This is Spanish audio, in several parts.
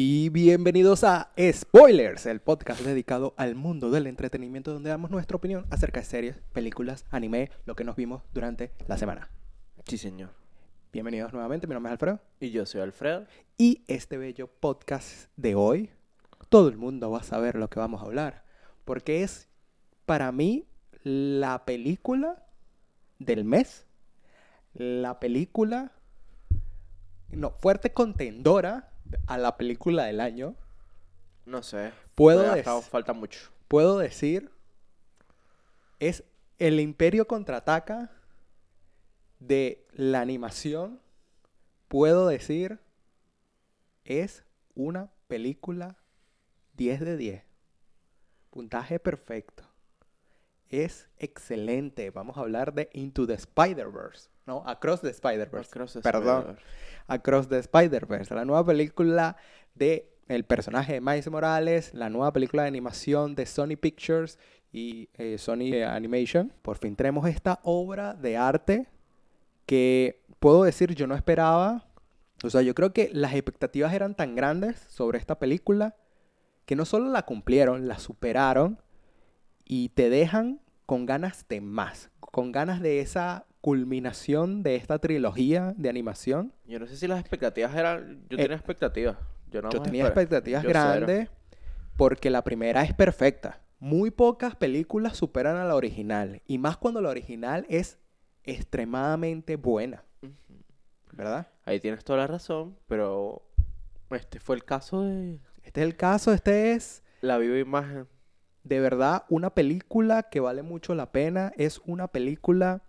Y bienvenidos a Spoilers, el podcast dedicado al mundo del entretenimiento donde damos nuestra opinión acerca de series, películas, anime, lo que nos vimos durante la semana. Sí, señor. Bienvenidos nuevamente, mi nombre es Alfredo. Y yo soy Alfredo. Y este bello podcast de hoy, todo el mundo va a saber lo que vamos a hablar, porque es para mí la película del mes, la película, no, fuerte contendora a la película del año. No sé. Puedo Todavía dec- está- falta mucho. Puedo decir, es el Imperio contraataca de la animación. Puedo decir, es una película 10 de 10. Puntaje perfecto. Es excelente. Vamos a hablar de Into the Spider-Verse. No, Across the Spider-Verse. Across the Perdón. Across the Spider-Verse, la nueva película de el personaje de Miles Morales, la nueva película de animación de Sony Pictures y eh, Sony eh, Animation. Por fin tenemos esta obra de arte que puedo decir yo no esperaba. O sea, yo creo que las expectativas eran tan grandes sobre esta película que no solo la cumplieron, la superaron y te dejan con ganas de más, con ganas de esa culminación de esta trilogía de animación. Yo no sé si las expectativas eran. Yo Eh, tenía expectativas. Yo, no Yo tenía esperé. expectativas Yo cero. grandes porque la primera es perfecta. Muy pocas películas superan a la original y más cuando la original es extremadamente buena. ¿verdad? Ahí tienes toda la razón, pero este fue el caso de Este es el caso, este es la viva imagen. de verdad una película que vale mucho la pena, es una película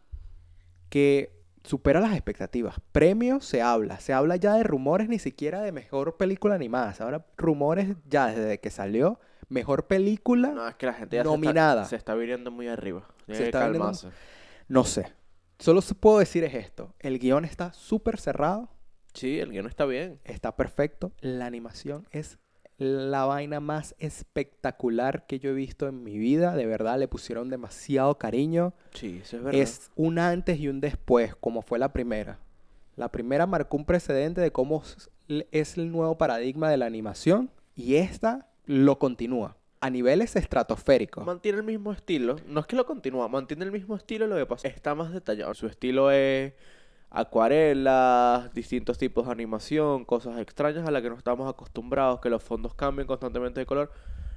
que supera las expectativas. Premios se habla, se habla ya de rumores ni siquiera de mejor película animada, se habla rumores ya desde que salió mejor película. No, es que la gente ya Nominada. Se, está, viniendo muy arriba. Se está viniendo-. No sé. Solo se puedo decir es esto. El guion está súper cerrado, Sí, el guion está bien. está perfecto. La animación es la vaina más espectacular que yo he visto en mi vida. De verdad, le pusieron demasiado cariño. Sí, eso es verdad. Es un antes y un después, como fue la primera. La primera marcó un precedente de cómo es el nuevo paradigma de la animación y esta lo continúa a niveles estratosféricos. Mantiene el mismo estilo. No es que lo continúa, mantiene el mismo estilo. Lo que pasa está más detallado. Su estilo es acuarelas, distintos tipos de animación, cosas extrañas a las que no estamos acostumbrados, que los fondos cambien constantemente de color.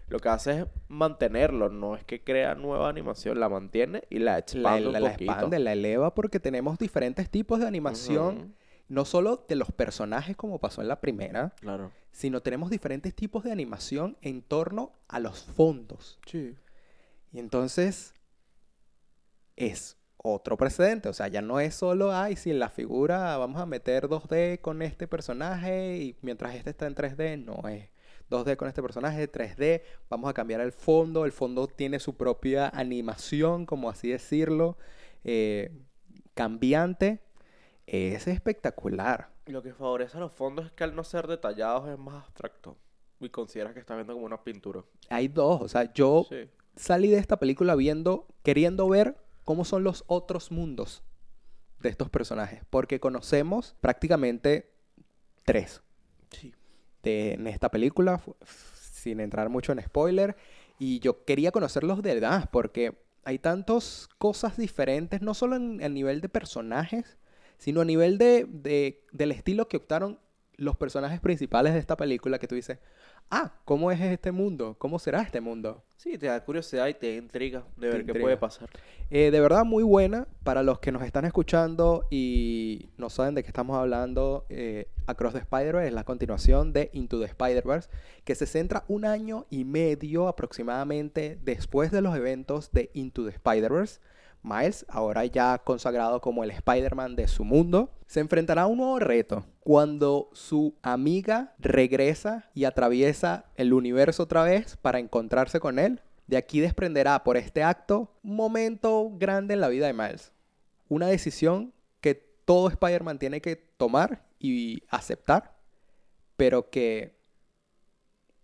Lo que hace es mantenerlo, no es que crea nueva animación, la mantiene y la La, expande la- un la poquito. expande, la eleva porque tenemos diferentes tipos de animación, no solo de los personajes como pasó en la primera, Claro. sino tenemos diferentes tipos de animación en torno a los fondos. Sí. Y entonces es otro precedente, o sea, ya no es solo, ay, si en la figura vamos a meter 2D con este personaje y mientras este está en 3D, no es 2D con este personaje, 3D, vamos a cambiar el fondo, el fondo tiene su propia animación, como así decirlo, eh, cambiante, es espectacular. Lo que favorece a los fondos es que al no ser detallados es más abstracto. Y consideras que estás viendo como una pintura. Hay dos, o sea, yo Sí. salí de esta película viendo, queriendo ver cómo son los otros mundos de estos personajes, porque conocemos prácticamente tres Sí. de, en esta película, sin entrar mucho en spoiler, y yo quería conocerlos de verdad, porque hay tantas cosas diferentes, no solo en, a nivel de personajes, sino a nivel de, de- del estilo que optaron los personajes principales de esta película, que tú dices, ah, ¿cómo es este mundo? ¿Cómo será este mundo? Sí, te da curiosidad y te intriga de ver qué puede pasar. Eh, de verdad muy buena para los que nos están escuchando y no saben de qué estamos hablando. eh, Across the Spider-Verse es la continuación de Into the Spider-Verse, que se centra un año y medio aproximadamente después de los eventos de Into the Spider-Verse. Miles, ahora ya consagrado como el Spider-Man de su mundo, se enfrentará a un nuevo reto cuando su amiga regresa y atraviesa el universo otra vez para encontrarse con él. De aquí desprenderá por este acto un momento grande en la vida de Miles. Una decisión que todo Spider-Man tiene que tomar y aceptar, pero que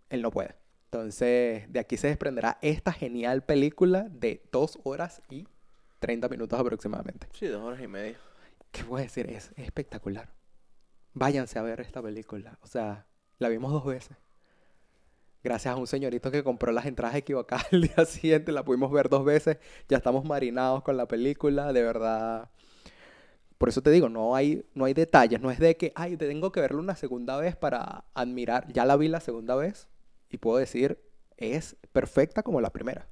él no puede. Entonces, de aquí se desprenderá esta genial película de dos horas y 30 minutos aproximadamente. Sí, dos horas y media. ¿Qué voy a decir? Es espectacular. Váyanse a ver esta película. O sea, La vimos dos veces. Gracias a un señorito que compró las entradas equivocadas el día siguiente, la pudimos ver dos veces. Ya estamos marinados con la película, de verdad. Por eso te digo, no hay, no hay detalles, no es de que, ay, tengo que verla una segunda vez para admirar. Ya la vi la segunda vez y puedo decir, es perfecta como la primera.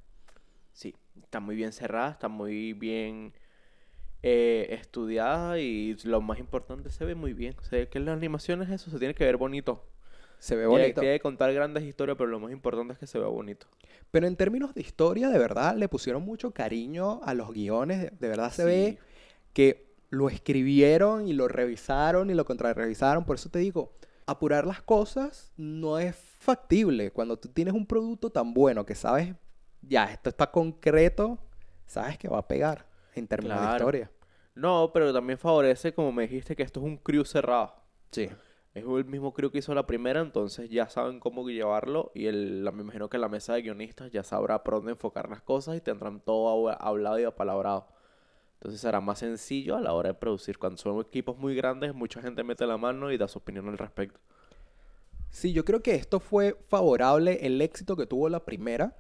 Sí, está muy bien cerrada, está muy bien eh, estudiada y lo más importante, se ve muy bien. O sea, que las animaciones eso se tiene que ver bonito. Se ve bonito. tiene que contar grandes historias, pero lo más importante es que se vea bonito. Pero en términos de historia, de verdad, le pusieron mucho cariño a los guiones. De, de verdad se ve que lo escribieron y lo revisaron y lo contrarrevisaron. Por eso te digo, apurar las cosas no es factible. Cuando tú tienes un producto tan bueno que sabes, ya, esto está concreto, sabes que va a pegar en términos de historia. No, pero también favorece, como me dijiste, que esto es un crew cerrado. Sí. Es el mismo crew que hizo la primera, entonces ya saben cómo llevarlo y el, me imagino que la mesa de guionistas ya sabrá por dónde enfocar las cosas y tendrán todo hab- hablado y apalabrado. Entonces será más sencillo a la hora de producir. Cuando son equipos muy grandes, mucha gente mete la mano y da su opinión al respecto. Sí, yo creo que esto fue favorable el éxito que tuvo la primera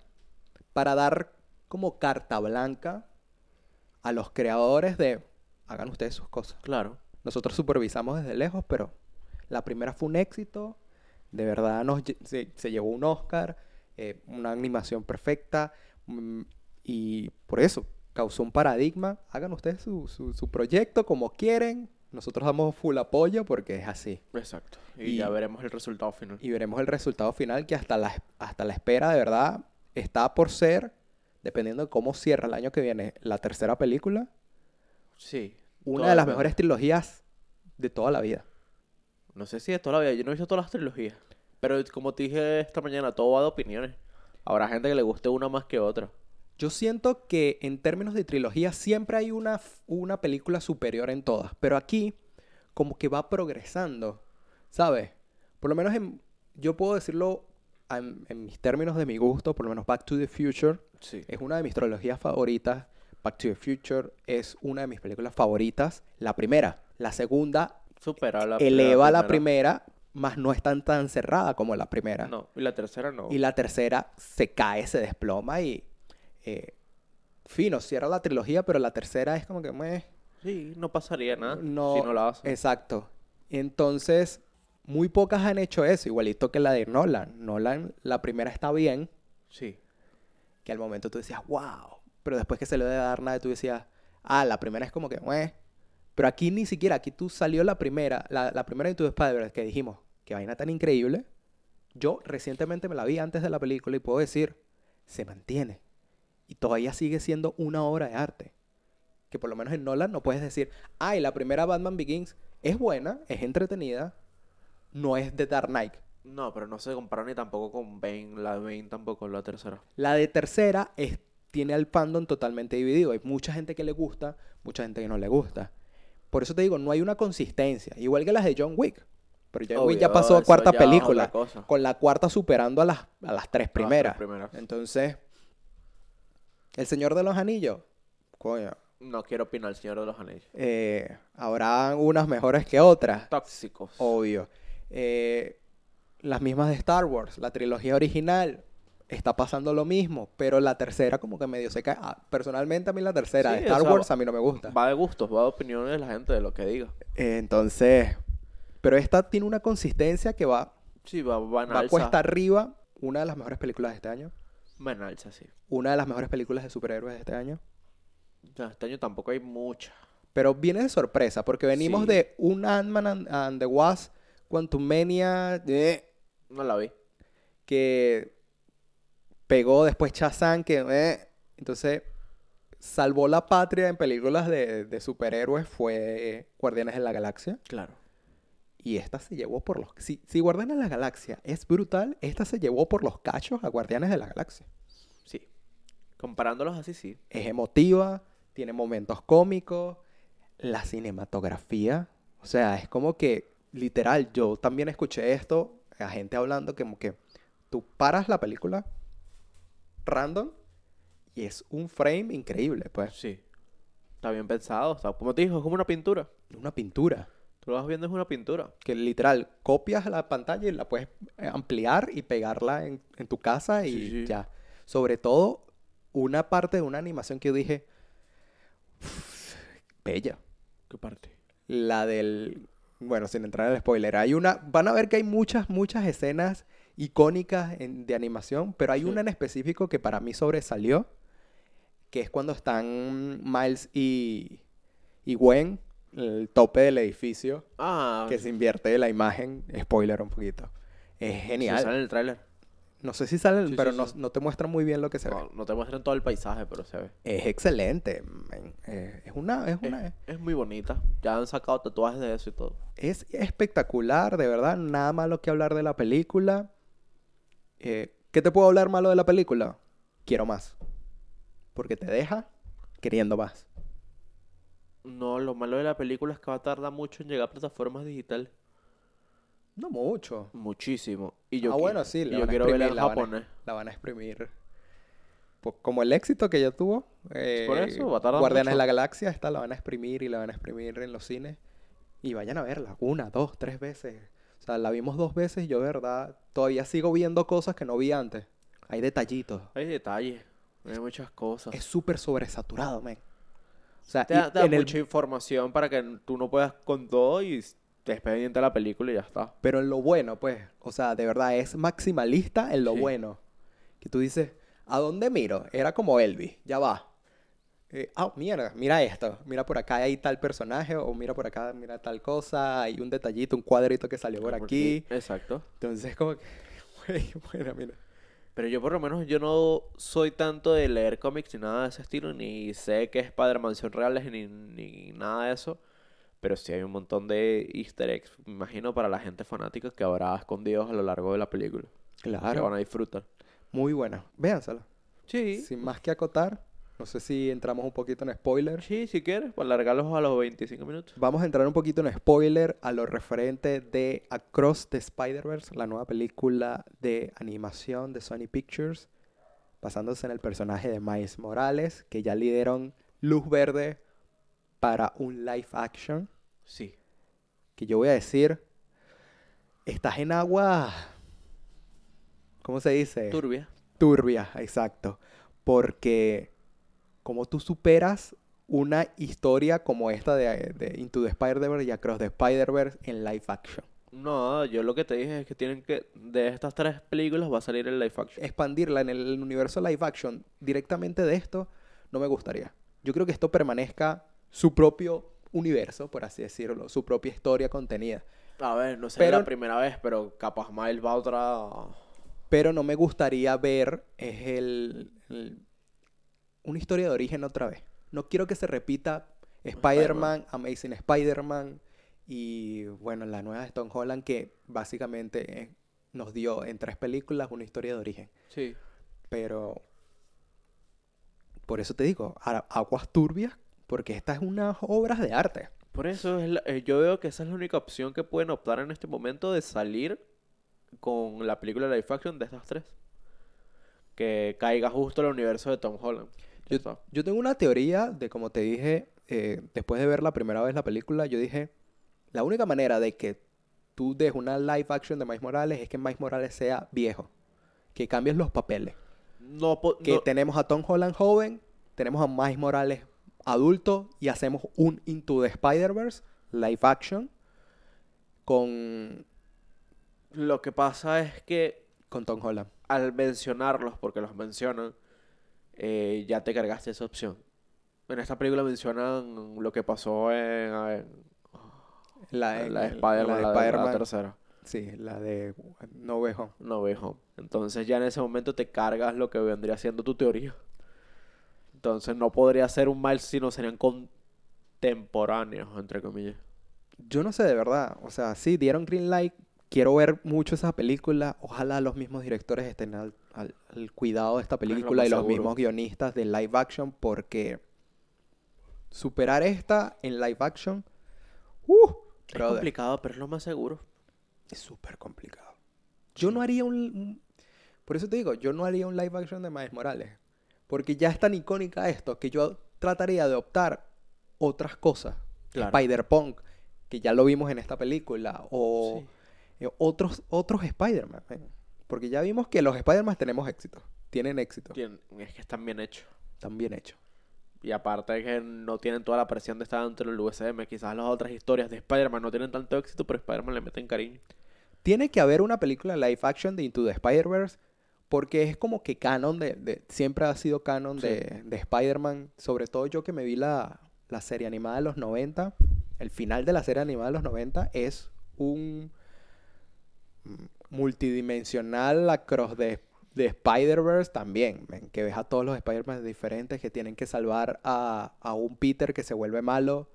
para dar como carta blanca a los creadores de hagan ustedes sus cosas. Claro. Nosotros supervisamos desde lejos, pero la primera fue un éxito. De verdad nos, se llevó un Oscar, eh, una animación perfecta. mm, y por eso causó un paradigma. Hagan ustedes su, su- su proyecto como quieren. Nosotros damos full apoyo porque es así. Exacto. Y, Y- ya veremos el resultado final. Y veremos el resultado final que hasta la, hasta la espera de verdad está por ser, dependiendo de cómo cierra el año que viene la tercera película, Sí. una de las mejores trilogías de toda la vida. No sé si de toda la vida. Yo no he visto todas las trilogías. Pero como te dije esta mañana, todo va de opiniones. Habrá gente que le guste una más que otra. Yo siento que en términos de trilogía siempre hay una, una película superior en todas, pero aquí como que va progresando, ¿sabes? Por lo menos en- yo puedo decirlo en, en mis términos de mi gusto, por lo menos Back to the Future Sí. es una de mis trilogías favoritas. Back to the Future es una de mis películas favoritas. La primera, la segunda Supera la eleva la primera, más no es tan tan cerrada como la primera. No, y la tercera no. Y la tercera se cae, se desploma y eh, fino, cierra la trilogía, pero la tercera es como que meh, Sí, no pasaría nada no, si no la hacen. Exacto. Entonces, muy pocas han hecho eso, igualito que la de Nolan. Nolan, la primera está bien, Sí. que al momento tú decías, wow, pero después que se le de dar nada, tú decías, ah, la primera es como que, meh. Pero aquí ni siquiera, aquí tú salió la primera, la, la primera de tu Spider-Verse que dijimos, que vaina tan increíble. Yo recientemente me la vi antes de la película y puedo decir, se mantiene. Y todavía sigue siendo una obra de arte. Que por lo menos en Nolan no puedes decir, ay, la primera Batman Begins es buena, es entretenida, no es de Dark Knight. No, pero no se compara ni tampoco con Bane. La de Bane tampoco, la tercera. La de tercera es, tiene al fandom totalmente dividido. Hay mucha gente que le gusta, mucha gente que no le gusta. Por eso te digo, no hay una consistencia. Igual que las de John Wick. Pero John Wick ya pasó a cuarta es película. Con la cuarta superando a las, a las tres primeras. primeras. Entonces, El Señor de los Anillos. Coño. No quiero opinar, Señor de los Anillos. eh, habrá unas mejores que otras. Tóxicos. Obvio. Eh, las mismas de Star Wars, la trilogía original, está pasando lo mismo, pero la tercera como que medio se cae. Ah, personalmente a mí la tercera Sí, de Star o sea, Wars a mí no me gusta. Va de gustos, va de opiniones de la gente, de lo que diga. Eh, entonces, pero esta tiene una consistencia que va, Sí, va, va en va alza. cuesta arriba. Una de las mejores películas de este año. Va en alza, sí. Una de las mejores películas de superhéroes de este año. Este año tampoco hay mucha. Pero viene de sorpresa, porque venimos Sí. de un Ant-Man and, and the Wasp, Quantumania, eh, No la vi. que pegó después Shazam, que eh, entonces salvó la patria en películas de, de superhéroes fue Guardianes de la Galaxia. Claro. Y esta se llevó por los... Si, si Guardianes de la Galaxia es brutal, esta se llevó por los cachos a Guardianes de la Galaxia. Sí. Comparándolos así, sí. Es emotiva, tiene momentos cómicos, la cinematografía, o sea, es como que literal, yo también escuché esto, a gente hablando como que tú paras la película random y es un frame increíble, pues, Sí. Está bien pensado. Está, como te dijo, es como una pintura. una pintura. Tú lo vas viendo es una pintura. Que literal, copias la pantalla y la puedes eh, ampliar y pegarla en, en tu casa y Sí, sí. ya. Sobre todo, una parte de una animación que yo dije, "Uf, bella. ¿Qué parte? La del, bueno, sin entrar en el spoiler, hay una, van a ver que hay muchas, muchas escenas icónicas en- de animación, pero hay Sí. una en específico que para mí sobresalió, que es cuando están Miles y, y Gwen, el tope del edificio, Ah, que se invierte la imagen, spoiler un poquito. Es sí, genial. sale en el tráiler. No sé si salen, Sí, pero sí, no, sí. no te muestran muy bien lo que se ve. No, te muestran todo el paisaje, pero se ve. Es excelente. Eh, es una, es una, Es, es muy bonita. Ya han sacado tatuajes de eso y todo. Es espectacular, de verdad. Nada malo que hablar de la película. Eh, ¿Qué te puedo hablar malo de la película? Quiero más. Porque te deja queriendo más. No, lo malo de la película es que va a tardar mucho en llegar a plataformas digitales. No mucho. Muchísimo. Y yo, ah, bueno, sí. y La yo van a quiero verla en exprimir, la van a- japonés. La van a exprimir. Pues como el éxito que ya tuvo. eh, Por eso, va a tardar Guardianes de la Galaxia, esta la van a exprimir y la van a exprimir en los cines. Y vayan a verla una, dos, tres veces. O sea, la vimos dos veces y yo, de verdad, todavía sigo viendo cosas que no vi antes. Hay detallitos. Hay detalles. Hay muchas cosas. Es súper sobresaturado, men. O sea, Te y da, te da en el- mucha información para que tú no puedas con todo y estés pendiente de la película y ya está. pero en lo bueno, pues. O sea, de verdad, es maximalista en lo Sí. bueno. Que tú dices, ¿a dónde miro? Era como Elvis, ya va. Eh, ah, mierda, mira esto. Mira por acá hay tal personaje, o mira por acá, mira tal cosa. Hay un detallito, un cuadrito que salió por aquí. Exacto. Entonces, como que, güey, bueno, mira. Pero yo por lo menos yo no soy tanto de leer cómics ni nada de ese estilo, ni sé que es Spider-Man son reales ni, ni nada de eso. Pero sí hay un montón de easter eggs, me imagino, para la gente fanática que habrá escondidos a lo largo de la película. Que van Claro, a disfrutar. muy buena. Véansela. Sí. Sin más que acotar, no sé si entramos un poquito en spoiler. Sí, si quieres, para alargarlos a los 25 minutos. Vamos a entrar un poquito en spoiler a lo referente de Across the Spider-Verse, la nueva película de animación de Sony Pictures, basándose en el personaje de Miles Morales, que ya le dieron luz verde para un live action, Sí. que yo voy a decir, estás en agua, ¿cómo se dice? Turbia. Turbia, exacto. Porque como tú superas una historia como esta de, de Into the Spider-Verse y Across the Spider-Verse en live action. No, yo lo que te dije es que tienen que, de estas tres películas va a salir el live action. Expandirla en el universo live action directamente de esto no me gustaría. Yo creo que esto permanezca su propio universo, por así decirlo, su propia historia contenida. A ver, no sé Pero- la primera vez, pero capaz Miles va otra... Pero no me gustaría ver es el, el- una historia de origen otra vez. No quiero que se repita Spider-Man, Amazing Spider-Man y bueno, la nueva de Tom Holland que básicamente eh, nos dio en tres películas una historia de origen. Sí. Pero por eso te digo, aguas turbias, porque estas es unas obras de arte. Por eso es la- eh, yo veo que esa es la única opción que pueden optar en este momento de salir con la película live action de estas tres. Que caiga justo el universo de Tom Holland. Yo, tengo una teoría de, como te dije, eh, después de ver la primera vez la película, yo dije, la única manera de que tú des una live action de Miles Morales es que Miles Morales sea viejo, que cambies los papeles, No, que no- tenemos a Tom Holland joven, tenemos a Miles Morales adulto y hacemos un Into the Spider-Verse live action con, lo que pasa es que con Tom Holland. al mencionarlos, porque los mencionan, eh, ya te cargaste esa opción. En esta película mencionan lo que pasó en, en La, la de en- Spider-Man, la de la, la tercera. sí, la de No Way Home. No Way Home. Entonces ya en ese momento te cargas lo que vendría siendo tu teoría. Entonces no podría ser un Miles, sino serían contemporáneos, entre comillas. Yo no sé de verdad. O sea, sí, dieron green light. Quiero ver mucho esa película. Ojalá los mismos directores estén al, al- al cuidado de esta película más y los seguro. mismos guionistas de live action porque superar esta en live action, uh, Es brother, complicado, pero es lo más seguro. es súper complicado. Yo no haría un, un- Por eso te digo, yo no haría un live action de Miles Morales. Porque ya es tan icónica esto que yo trataría de optar otras cosas. Claro. Spider-Punk. que ya lo vimos en esta película, o eh, otros, otros Spider-Man. men. Porque ya vimos que los Spider-Man tenemos éxito, tienen éxito, Tien- Es que están bien hechos. están bien hechos. Y aparte de que no tienen toda la presión de estar dentro del USM, quizás las otras historias de Spider-Man no tienen tanto éxito, pero Spider-Man le meten cariño. Tiene que haber una película live action de Into the Spider-Verse porque es como que canon de, de- siempre ha sido canon Sí. de, de Spider-Man, sobre todo yo que me vi la, la serie animada de los 90, el final de la serie animada de los 90 es un multidimensional across de, de Spider-Verse también, men, que ves a todos los Spider-Man diferentes que tienen que salvar a, a un Peter que se vuelve malo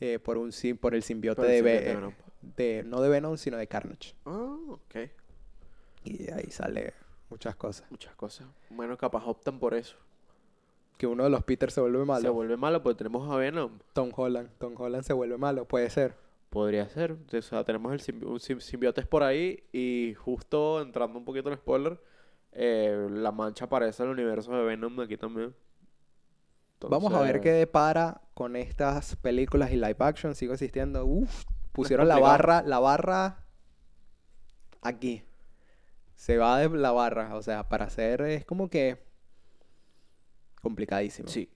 eh, por, un, por el simbiote Por el de, simbiote Ve- de Venom. de- no de Venom, sino de Carnage. Ah, ok. Y de ahí sale muchas cosas. Muchas cosas. Bueno, capaz optan por eso. Que uno de los Peter se vuelve malo. Se vuelve malo porque tenemos a Venom. Tom Holland. Tom Holland se vuelve malo, puede ser. Podría ser. O sea, tenemos el simbi- un sim- simbiotes por ahí y justo entrando un poquito en spoiler, eh, la mancha aparece en el universo de Venom aquí también. Vamos a ver qué depara con estas películas y live action. Sigo existiendo. Uf, pusieron la barra, la barra aquí. Se va de la barra. O sea, para hacer es como que complicadísimo. Sí.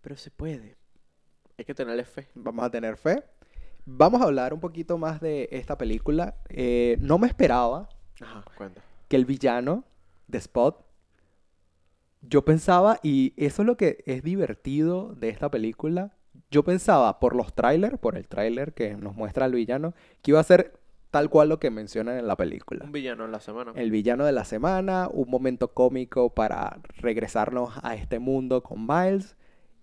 Pero se puede. Hay que tenerle fe. Vamos a tener fe. Vamos a hablar un poquito más de esta película. Eh, no me esperaba Ajá, cuenta. que el villano de Spot, yo pensaba, y eso es lo que es divertido de esta película, yo pensaba por los trailers, por el tráiler que nos muestra al villano, que iba a ser tal cual lo que mencionan en la película. Un villano en la semana. El villano de la semana, un momento cómico para regresarnos a este mundo con Miles.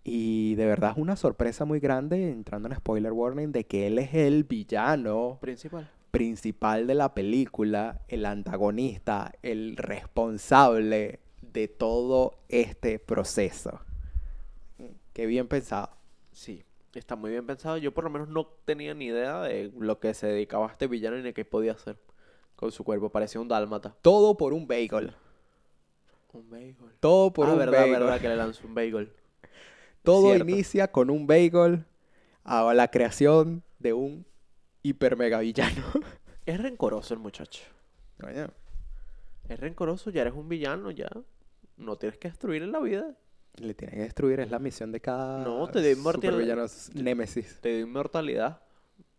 Y de verdad es una sorpresa muy grande, entrando en spoiler warning, de que él es el villano Principal. principal de la película, el antagonista, el responsable de todo este proceso. Qué bien pensado. Sí. Está muy bien pensado. Yo por lo menos no tenía ni idea de lo que se dedicaba a este villano ni de qué podía hacer con su cuerpo. Parecía un dálmata. Todo por un bagel. Un bagel. Todo por ah, un verdad, bagel. verdad que le lanzó un bagel. Todo Cierto. inicia con un bagel a la creación de un hiper mega villano. Es rencoroso el muchacho. Coño, Es rencoroso, ya eres un villano, ya. No tienes que destruir en la vida. Le tiene que destruir, es la misión de cada No, te doy inmortal- supervillano Némesis. Te dio inmortalidad.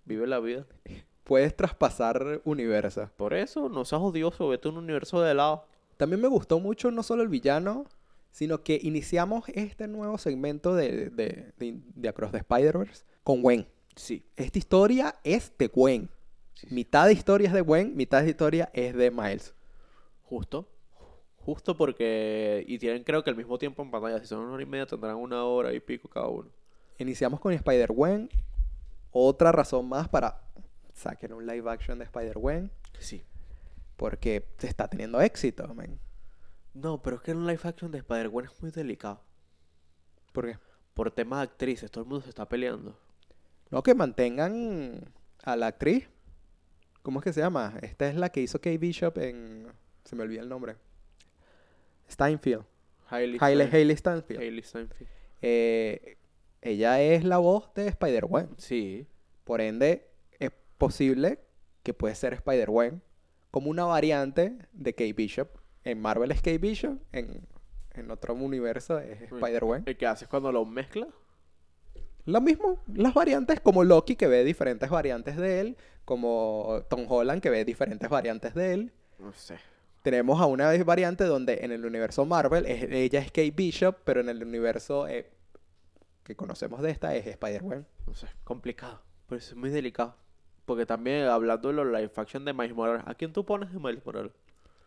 Vive la vida. Puedes traspasar universos. Por eso, no seas odioso, vete a un universo de lado. También me gustó mucho no solo el villano, sino que iniciamos este nuevo segmento de, de, de, de Across the Spider-Verse con Gwen. Sí. Esta historia es de Gwen. sí, sí. Mitad de historia es de Gwen, mitad de historia es de Miles. Justo. Justo porque. Y tienen, creo que al mismo tiempo en pantalla. Si son una hora y media, tendrán una hora y pico cada uno. Iniciamos con Spider-Gwen. Otra razón más para saquen un live action de Spider-Gwen. Sí. Porque se está teniendo éxito, man. No, pero es que en un live action de Spider-Gwen es muy delicado. ¿Por qué? Por temas de actrices, todo el mundo se está peleando. No, que mantengan a la actriz. ¿Cómo es que se llama? Esta es la que hizo Kate Bishop en... Se me olvida el nombre. Steinfeld. Hailey, Hailey, Stein- Hailey Steinfeld. Eh, ella es la voz de Spider-Gwen. Sí. Por ende, es posible que puede ser Spider-Gwen como una variante de Kate Bishop. En Marvel es Kate Bishop, en, en otro universo es Spider-Gwen. ¿Y qué haces cuando lo mezclas? Lo mismo, las variantes como Loki que ve diferentes variantes de él, como Tom Holland que ve diferentes variantes de él. No sé. Tenemos a una variante donde en el universo Marvel es- ella es Kate Bishop, pero en el universo eh, que conocemos de esta es Spider-Gwen. No sé. Complicado. Pero es muy delicado. Porque también hablando de live action de Miles Morales. ¿A quién tú pones de Miles Morales?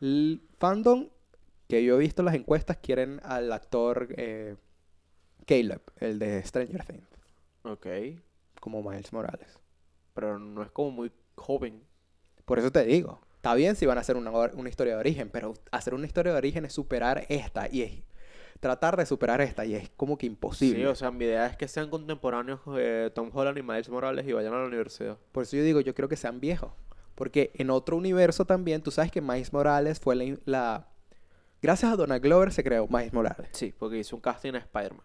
El fandom que yo he visto en las encuestas quieren al actor eh, Caleb, el de Stranger Things, Ok. como Miles Morales. Pero no es como muy joven. Por eso te digo, está bien si van a hacer una, or- una historia de origen, pero hacer una historia de origen es superar esta y es tratar de superar esta y es como que imposible. Sí, o sea, mi idea es que sean contemporáneos eh, Tom Holland y Miles Morales y vayan a la universidad. Por eso yo digo, yo creo que sean viejos. Porque en otro universo también, tú sabes que Miles Morales fue la... Gracias a Donald Glover se creó Miles Morales. Sí, porque hizo un casting a Spider-Man.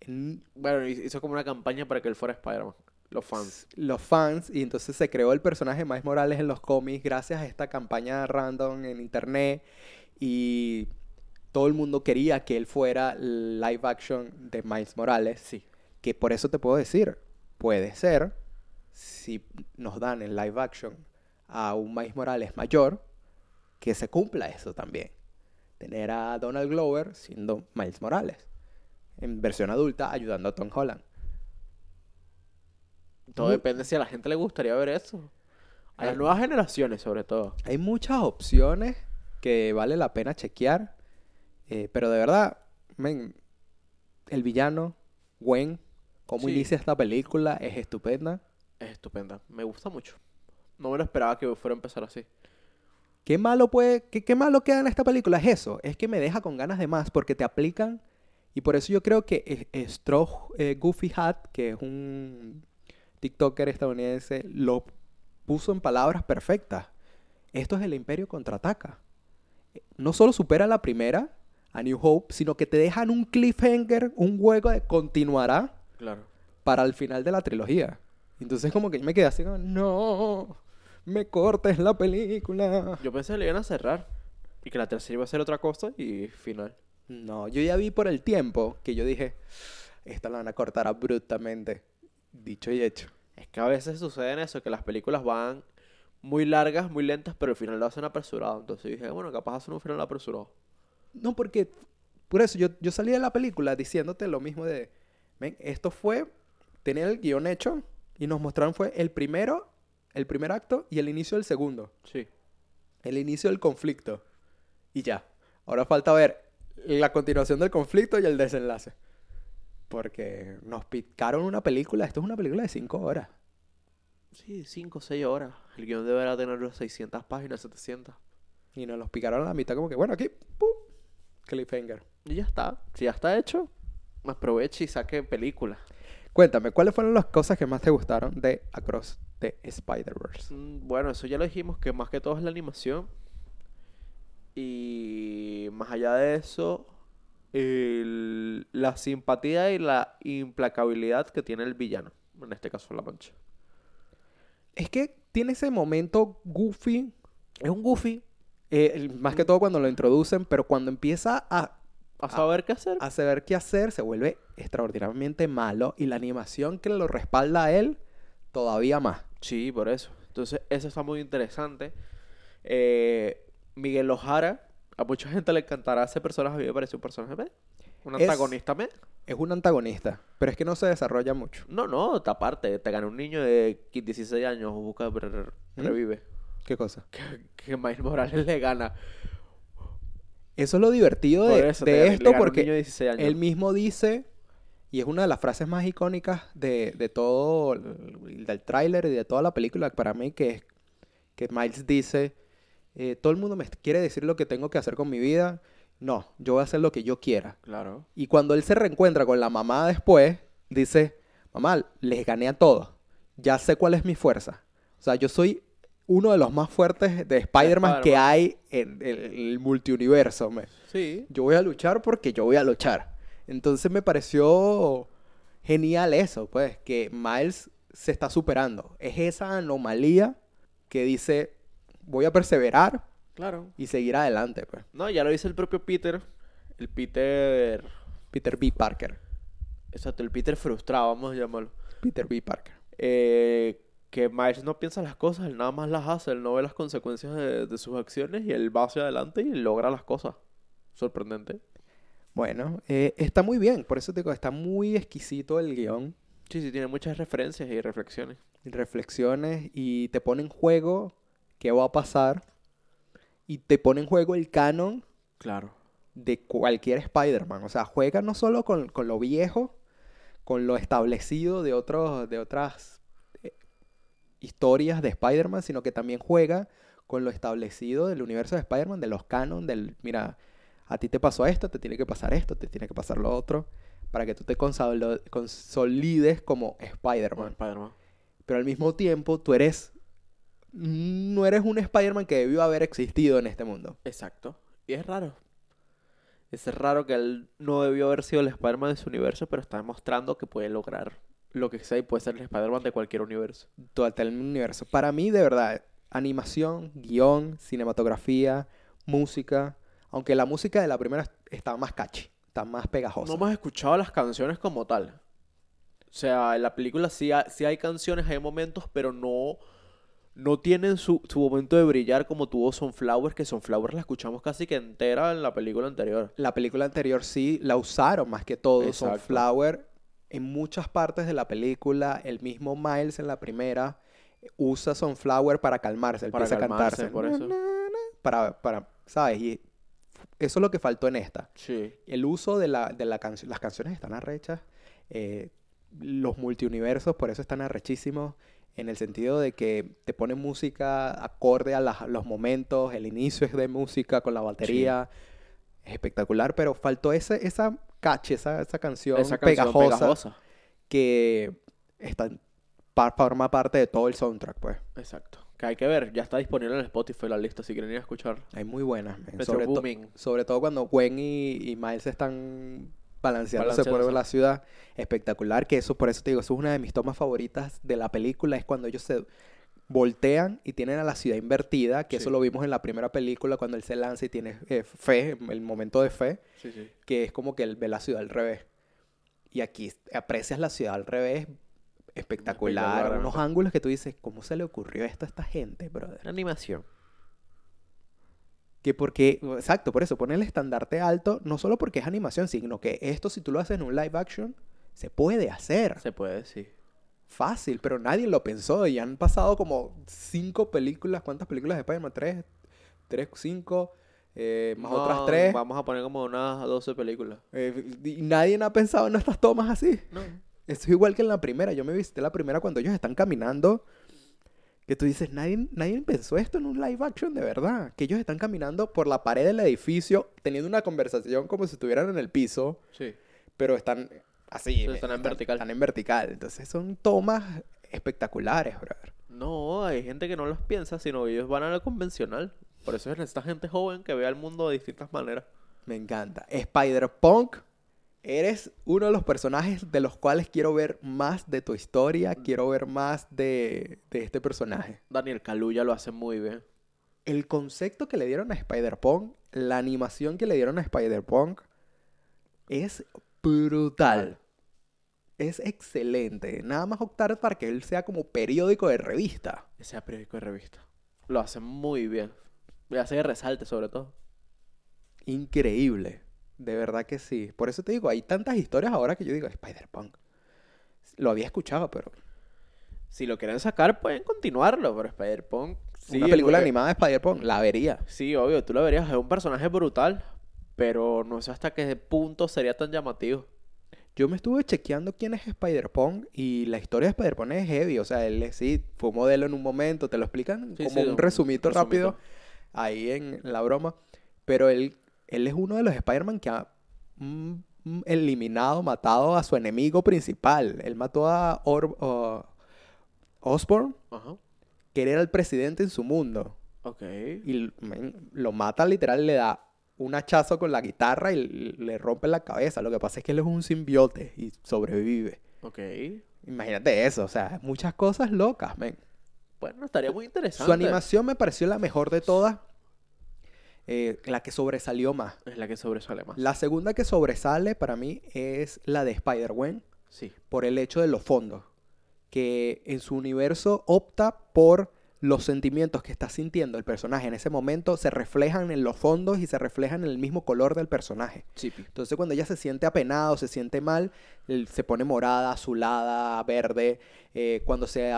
En- Bueno, hi- hizo como una campaña para que él fuera Spider-Man. Los fans. los fans y entonces se creó el personaje de Miles Morales en los cómics gracias a esta campaña random en internet y todo el mundo quería que él fuera live action de Miles Morales. Sí. Que por eso te puedo decir, puede ser, si nos dan en live action a un Miles Morales mayor, que se cumpla eso también. Tener a Donald Glover siendo Miles Morales, en versión adulta, ayudando a Tom Holland. Todo Mu- depende si a la gente le gustaría ver eso. A las nuevas generaciones, sobre todo. Hay muchas opciones que vale la pena chequear, eh, pero de verdad, men, el villano, Gwen, cómo Sí. inicia esta película es estupenda. Es estupenda. Me gusta mucho. No me lo esperaba que fuera a empezar así. ¿Qué malo puede, qué, qué malo queda en esta película? Es eso, es que me deja con ganas de más porque te aplican y por eso yo creo que Stroh eh, Goofy Hat, que es un TikToker estadounidense, lo puso en palabras perfectas. Esto es el Imperio contraataca. No solo supera la primera, a New Hope, sino que te dejan un cliffhanger, un hueco de continuará Claro. para el final de la trilogía. Entonces como que yo me quedé así como, no, me cortes la película. Yo pensé que le iban a cerrar. Y que la tercera iba a ser otra cosa y final. No, yo ya vi por el tiempo que yo dije, esta la van a cortar abruptamente. Dicho y hecho. Es que a veces sucede en eso, que las películas van muy largas, muy lentas, pero al final lo hacen apresurado. Entonces dije, bueno, capaz hacen un final apresurado. No, porque por eso yo, yo salí de la película diciéndote lo mismo de, ven, esto fue tener el guion hecho y nos mostraron fue el primero, el primer acto y el inicio del segundo. Sí. El inicio del conflicto. Y ya. Ahora falta ver la continuación del conflicto y el desenlace. Porque nos picaron una película. Esto es una película de 5 horas. Sí, 5 o 6 horas. El guion deberá tener unas 600 páginas, 700. Y nos los picaron a la mitad como que, bueno, aquí, ¡pum! Cliffhanger. Y ya está. Si ya está hecho, aproveche y saque película. Cuéntame, ¿cuáles fueron las cosas que más te gustaron de Across the Spider-Verse? Mm, Bueno, eso ya lo dijimos, que más que todo es la animación. Y más allá de eso, el- la simpatía y la implacabilidad que tiene el villano. En este caso, la mancha. Es que tiene ese momento goofy, Es un goofy. eh, el- más que todo cuando lo introducen, pero cuando empieza a A saber qué hacer. a saber qué hacer, se vuelve extraordinariamente malo y la animación que lo respalda a él, todavía más. Sí, por eso. Entonces, eso está muy interesante. Eh, Miguel Ojara, a mucha gente le encantará ese personaje. A mí me parece un personaje me. Un Es- antagonista me. Es un antagonista, pero es que no se desarrolla mucho. No, no, aparte. Te gana un niño de 16 años, busca, ¿Mm? revive. ¿Qué cosa? Que, que Miles Morales le gana. Eso es lo divertido Por de, eso, de te- le esto, porque niño de 16 años. él mismo dice, y es una de las frases más icónicas de, de todo, el- del tráiler y de toda la película para mí, que es que Miles dice, eh, todo el mundo me quiere decir lo que tengo que hacer con mi vida. No, yo voy a hacer lo que yo quiera. Claro. Y cuando él se reencuentra con la mamá después, dice, mamá, les gané a todos. Ya sé cuál es mi fuerza. O sea, yo soy uno de los más fuertes de Spider-Man que hay en el, el multiuniverso. me. Sí. Yo voy a luchar porque yo voy a luchar. Entonces me pareció genial eso, pues, que Miles se está superando. Es esa anomalía que dice, voy a perseverar Claro. y seguir adelante, pues. No, ya lo dice el propio Peter. El Peter. Peter B. Parker. Exacto, el Peter frustrado, vamos a llamarlo. Peter B. Parker. Eh, que Miles no piensa las cosas, él nada más las hace, él no ve las consecuencias de, de sus acciones y él va hacia adelante y logra las cosas. Sorprendente. Bueno, eh, está muy bien, por eso te digo, está muy exquisito el guion, Sí, sí, tiene muchas referencias y reflexiones. y reflexiones y te pone en juego qué va a pasar y te pone en juego el canon Claro. de cualquier Spider-Man. O sea, juega no solo con, con lo viejo, con lo establecido de, otros, de otras eh, historias de Spider-Man, sino que también juega con lo establecido del universo de Spider-Man, de los canon, del, mira, a ti te pasó esto, te tiene que pasar esto, te tiene que pasar lo otro, para que tú te consolides como. Spider-Man. Pero al mismo tiempo, tú eres... No eres un Spider-Man que debió haber existido en este mundo. Exacto. Y es raro. Es raro que él no debió haber sido el Spider-Man de su universo, pero está demostrando que puede lograr lo que sea y puede ser el Spider-Man de cualquier universo. todo el universo. Para mí, de verdad, animación, guion, cinematografía, música. Aunque la música de la primera está más catchy, está más pegajosa. No hemos escuchado las canciones como tal. O sea, en la película sí sí hay canciones, hay momentos, pero no, no tienen su, su momento de brillar como tuvo Sunflower, que Sunflower la escuchamos casi que entera en la película anterior. La película anterior sí la usaron más que todo. Exacto. Sunflower en muchas partes de la película, el mismo Miles en la primera usa Sunflower para calmarse, él Para empieza a calmarse, cantarse. por eso. na, na, Para, para, ¿sabes? Y eso es lo que faltó en esta. Sí. El uso de, la, de la canción, las canciones están arrechas, eh, los multiuniversos por eso están arrechísimos, en el sentido de que te ponen música acorde a las- los momentos, el inicio es de música con la batería, es espectacular, pero faltó ese, esa cache, esa, esa canción, Esa canción pegajosa, pegajosa. que está, forma parte de todo el soundtrack, pues. Exacto. Que hay que ver, ya está disponible en Spotify la lista si quieren ir a escuchar. Hay muy buenas, sobre, to- sobre todo cuando Gwen y, y Miles están balanceándose por la ciudad. Espectacular, que eso, por eso te digo, eso es una de mis tomas favoritas de la película, es cuando ellos se voltean y tienen a la ciudad invertida, que eso Sí. lo vimos en la primera película cuando él se lanza y tiene eh, fe, el momento de fe, Sí, sí. que es como que él ve la ciudad al revés. Y aquí aprecias la ciudad al revés, espectacular, Espectacular, unos ¿no? ángulos que tú dices, ¿cómo se le ocurrió esto a esta gente, brother? Animación. Que porque, exacto, por eso pone el estandarte alto, no solo porque es animación, sino que esto si tú lo haces en un live action, se puede hacer. Se puede, sí. Fácil, pero nadie lo pensó y han pasado como cinco películas, ¿cuántas películas de Spider-Man? ¿Tres? ¿Tres, cinco? Eh, más otras tres. Vamos a poner como unas 12 películas. Eh, y nadie ha pensado en estas tomas así. No. Esto es igual que en la primera. Yo me visité la primera cuando ellos están caminando. Que tú dices, nadie, nadie pensó esto en un live action de verdad. Que ellos están caminando por la pared del edificio, teniendo una conversación como si estuvieran en el piso, Sí. pero están así. Sí, están en vertical. Están en vertical. Entonces son tomas espectaculares, brother. No, hay gente que no los piensa, sino ellos van a lo convencional. Por eso es esta gente joven que ve al mundo de distintas maneras. Me encanta. Spider-Punk, eres uno de los personajes de los cuales quiero ver más de tu historia, quiero ver más de, de este personaje. Daniel Kaluuya lo hace muy bien. El concepto que le dieron a Spider-Punk, la animación que le dieron a Spider-Punk, es brutal. Es excelente. Nada más optar para que él sea como periódico de revista. Ese periódico de revista. Lo hace muy bien. Le hace que resalte, sobre todo. Increíble. De verdad que sí. Por eso te digo, hay tantas historias ahora que yo digo, Spider-Punk. Lo había escuchado, pero Si lo quieren sacar, pueden continuarlo, pero Spider-Punk... Sí, una película animada de Spider-Punk, la vería. Sí, obvio, tú lo verías. Es un personaje brutal, pero no sé hasta qué punto sería tan llamativo. Yo me estuve chequeando quién es Spider-Punk y la historia de Spider-Punk es heavy. O sea, él sí fue modelo en un momento, te lo explican Sí, como sí, un un resumito rápido resumito. ahí en la broma. Pero él, él es uno de los Spider-Man que ha mm, mm, eliminado, matado a su enemigo principal. Él mató a Or- o- Osborn, que era el presidente en su mundo. Y lo mata literal, le da un hachazo con la guitarra y le rompe la cabeza. Lo que pasa es que él es un simbiote y sobrevive. Ok. Imagínate eso, o sea, muchas cosas locas, men. Bueno, estaría muy interesante. Su animación me pareció la mejor de todas, eh, la que sobresalió más. Es la que sobresale más. La segunda que sobresale para mí es la de Spider-Gwen, Sí. por el hecho de los fondos, que en su universo opta por los sentimientos que está sintiendo el personaje en ese momento se reflejan en los fondos y se reflejan en el mismo color del personaje. Sí. Entonces cuando ella se siente apenado, se siente mal, se pone morada, azulada, verde. eh, cuando se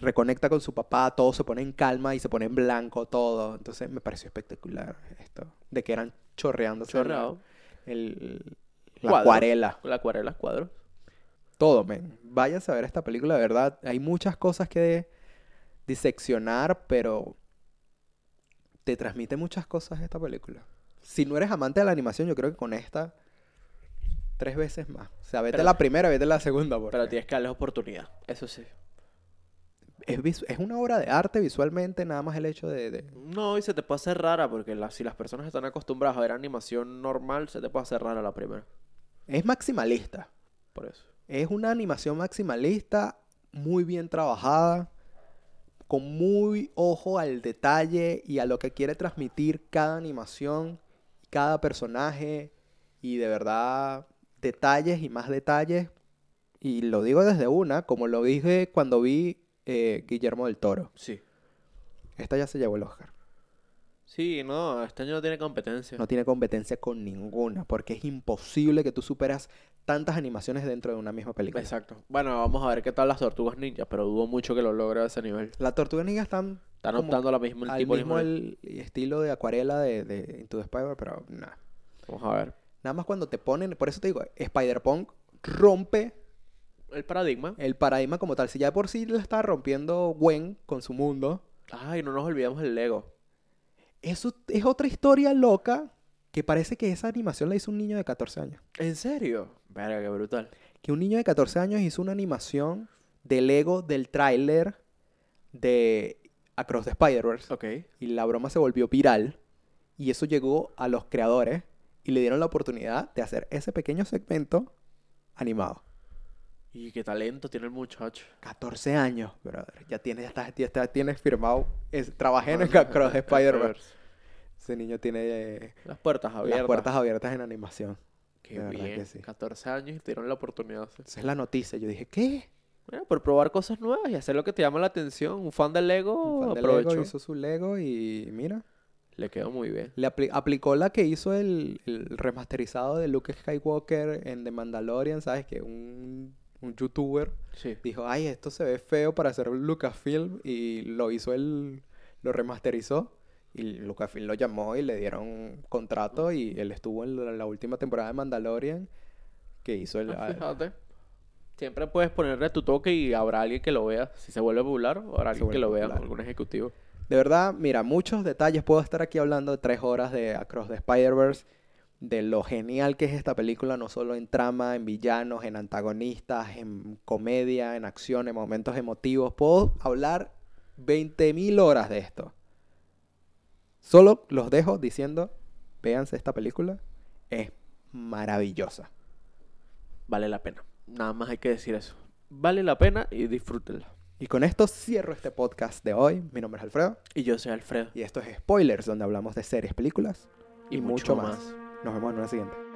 reconecta con su papá, todo se pone en calma y se pone en blanco todo. Entonces me pareció espectacular esto, de que eran chorreándose Chorreado. el, la Cuadros. acuarela. La acuarela, cuadros. Todo, men. Váyanse a ver esta película, de verdad. Hay muchas cosas que diseccionar, pero te transmite muchas cosas esta película. Si no eres amante de la animación, yo creo que con esta tres veces más. O sea, vete Pero- la primera, vete la segunda. porque Pero tienes que darles oportunidad. Eso sí. Es, es una obra de arte visualmente, nada más el hecho de... de- No, y se te puede hacer rara porque la- si las personas están acostumbradas a ver animación normal, se te puede hacer rara la primera. Es maximalista. Por eso. Es una animación maximalista muy bien trabajada, con muy ojo al detalle y a lo que quiere transmitir cada animación, cada personaje y de verdad detalles y más detalles. Y lo digo desde una, como lo dije cuando vi eh, Guillermo del Toro. Sí. Esta ya se llevó el Oscar. Sí, no, este año no tiene competencia. No tiene competencia con ninguna, porque es imposible que tú superas tantas animaciones dentro de una misma película. Exacto. Bueno, vamos a ver qué tal las tortugas ninjas, pero dudo mucho que lo logre a ese nivel. Las tortugas ninjas están Están optando a la misma, el al tipo mismo mismo- el estilo de acuarela de, de Into the Spider, pero nada. Vamos a ver. Nada más cuando te ponen, por eso te digo, Spider-Punk rompe El paradigma. el paradigma como tal. Si ya de por sí la está rompiendo Gwen con su mundo, Ay, no nos olvidamos del Lego. eso es otra historia loca que parece que esa animación la hizo un niño de 14 años. ¿En serio? Verga, qué brutal. Que un niño de 14 años hizo una animación de Lego del tráiler de Across the Spider-Verse. Ok. Y la broma se volvió viral. Y eso llegó a los creadores y le dieron la oportunidad de hacer ese pequeño segmento animado. Y qué talento tiene el muchacho. 14 años, brother. Ya tienes, ya estás- ya estás- tienes firmado. es- trabajé en Across the Spider-Verse. Ese niño tiene eh, Las puertas abiertas. las puertas abiertas en animación. Qué de bien. que sí. 14 años y te dieron la oportunidad. sí. Esa es la noticia. Yo dije, ¿qué? Bueno, por probar cosas nuevas y hacer lo que te llama la atención. Un fan del Lego Un fan de aprovechó. Lego hizo su Lego y mira, Le quedó muy bien. le apli- aplicó la que hizo el, el remasterizado de Luke Skywalker en The Mandalorian, ¿sabes? Que un, un youtuber Sí. dijo, ay, esto se ve feo para hacer Lucasfilm y lo hizo él, lo remasterizó y Lucasfilm lo llamó y le dieron un contrato y él estuvo en la, la última temporada de Mandalorian que hizo el... Ah, fíjate. Siempre puedes ponerle tu toque y habrá alguien que lo vea. Si se vuelve popular, habrá alguien que lo vea, popular. algún ejecutivo. De verdad, mira, muchos detalles. Puedo estar aquí hablando de tres horas de Across the Spider-Verse, de lo genial que es esta película, no solo en trama, en villanos, en antagonistas, en comedia, en acción, en momentos emotivos. Puedo hablar 20.000 horas de esto. Solo los dejo diciendo, véanse esta película, es maravillosa. Vale la pena. Nada más hay que decir eso. Vale la pena y disfrútenla. Y con esto cierro este podcast de hoy. Mi nombre es Alfredo Y yo soy Alfredo. y esto es Spoilers, donde hablamos de series, películas y, Y mucho mucho más. más. Nos vemos en una siguiente.